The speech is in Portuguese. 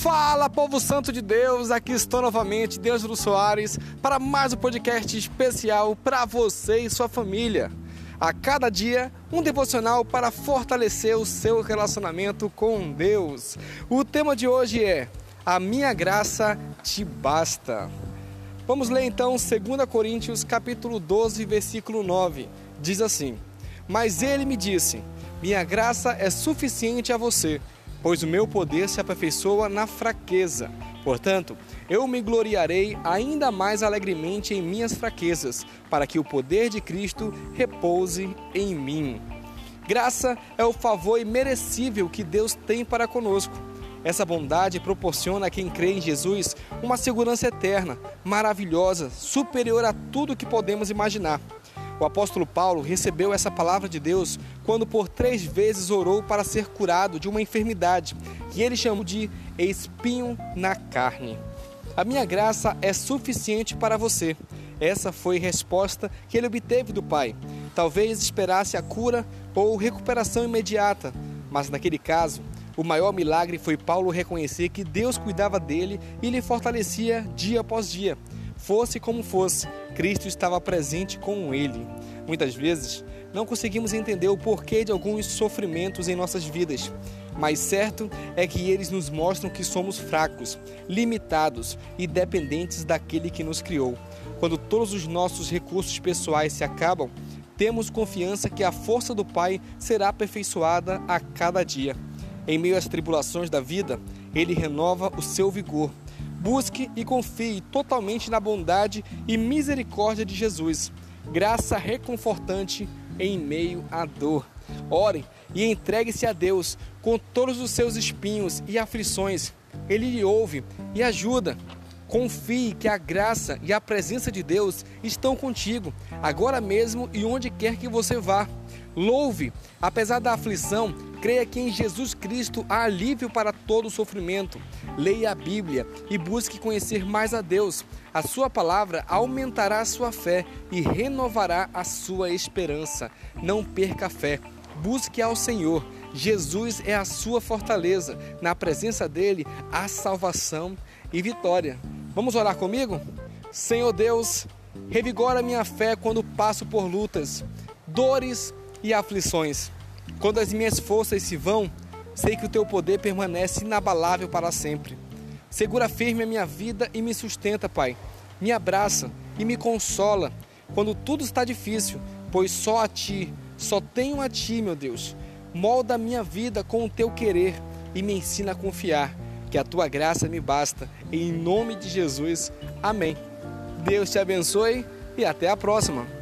Fala, povo santo de Deus! Aqui estou novamente, Deus do Soares, para mais um podcast especial para você e sua família. A cada dia, um devocional para fortalecer o seu relacionamento com Deus. O tema de hoje é: A minha graça te basta. Vamos ler então 2 Coríntios capítulo 12, versículo 9. Diz assim: Mas ele me disse: Minha graça é suficiente a você pois o meu poder se aperfeiçoa na fraqueza. Portanto, eu me gloriarei ainda mais alegremente em minhas fraquezas, para que o poder de Cristo repouse em mim. Graça é o favor imerecível que Deus tem para conosco. Essa bondade proporciona a quem crê em Jesus uma segurança eterna, maravilhosa, superior a tudo que podemos imaginar. O apóstolo Paulo recebeu essa palavra de Deus quando por três vezes orou para ser curado de uma enfermidade que ele chamou de espinho na carne. A minha graça é suficiente para você. Essa foi a resposta que ele obteve do Pai. Talvez esperasse a cura ou recuperação imediata, mas naquele caso, o maior milagre foi Paulo reconhecer que Deus cuidava dele e lhe fortalecia dia após dia. Fosse como fosse, Cristo estava presente com ele. Muitas vezes, não conseguimos entender o porquê de alguns sofrimentos em nossas vidas, mas certo é que eles nos mostram que somos fracos, limitados e dependentes daquele que nos criou. Quando todos os nossos recursos pessoais se acabam, temos confiança que a força do Pai será aperfeiçoada a cada dia. Em meio às tribulações da vida, ele renova o seu vigor Busque e confie totalmente na bondade e misericórdia de Jesus. Graça reconfortante em meio à dor. Ore e entregue-se a Deus com todos os seus espinhos e aflições. Ele lhe ouve e ajuda. Confie que a graça e a presença de Deus estão contigo, agora mesmo e onde quer que você vá. Louve, apesar da aflição, creia que em Jesus Cristo há alívio para todo o sofrimento. Leia a Bíblia e busque conhecer mais a Deus. A sua palavra aumentará a sua fé e renovará a sua esperança. Não perca a fé. Busque ao Senhor. Jesus é a sua fortaleza. Na presença dele há salvação e vitória. Vamos orar comigo? Senhor Deus, revigora minha fé quando passo por lutas, dores e aflições. Quando as minhas forças se vão, sei que o teu poder permanece inabalável para sempre. Segura firme a minha vida e me sustenta, Pai. Me abraça e me consola quando tudo está difícil, pois só a ti, só tenho a ti, meu Deus. Molda a minha vida com o teu querer e me ensina a confiar, que a tua graça me basta. Em nome de Jesus. Amém. Deus te abençoe e até a próxima.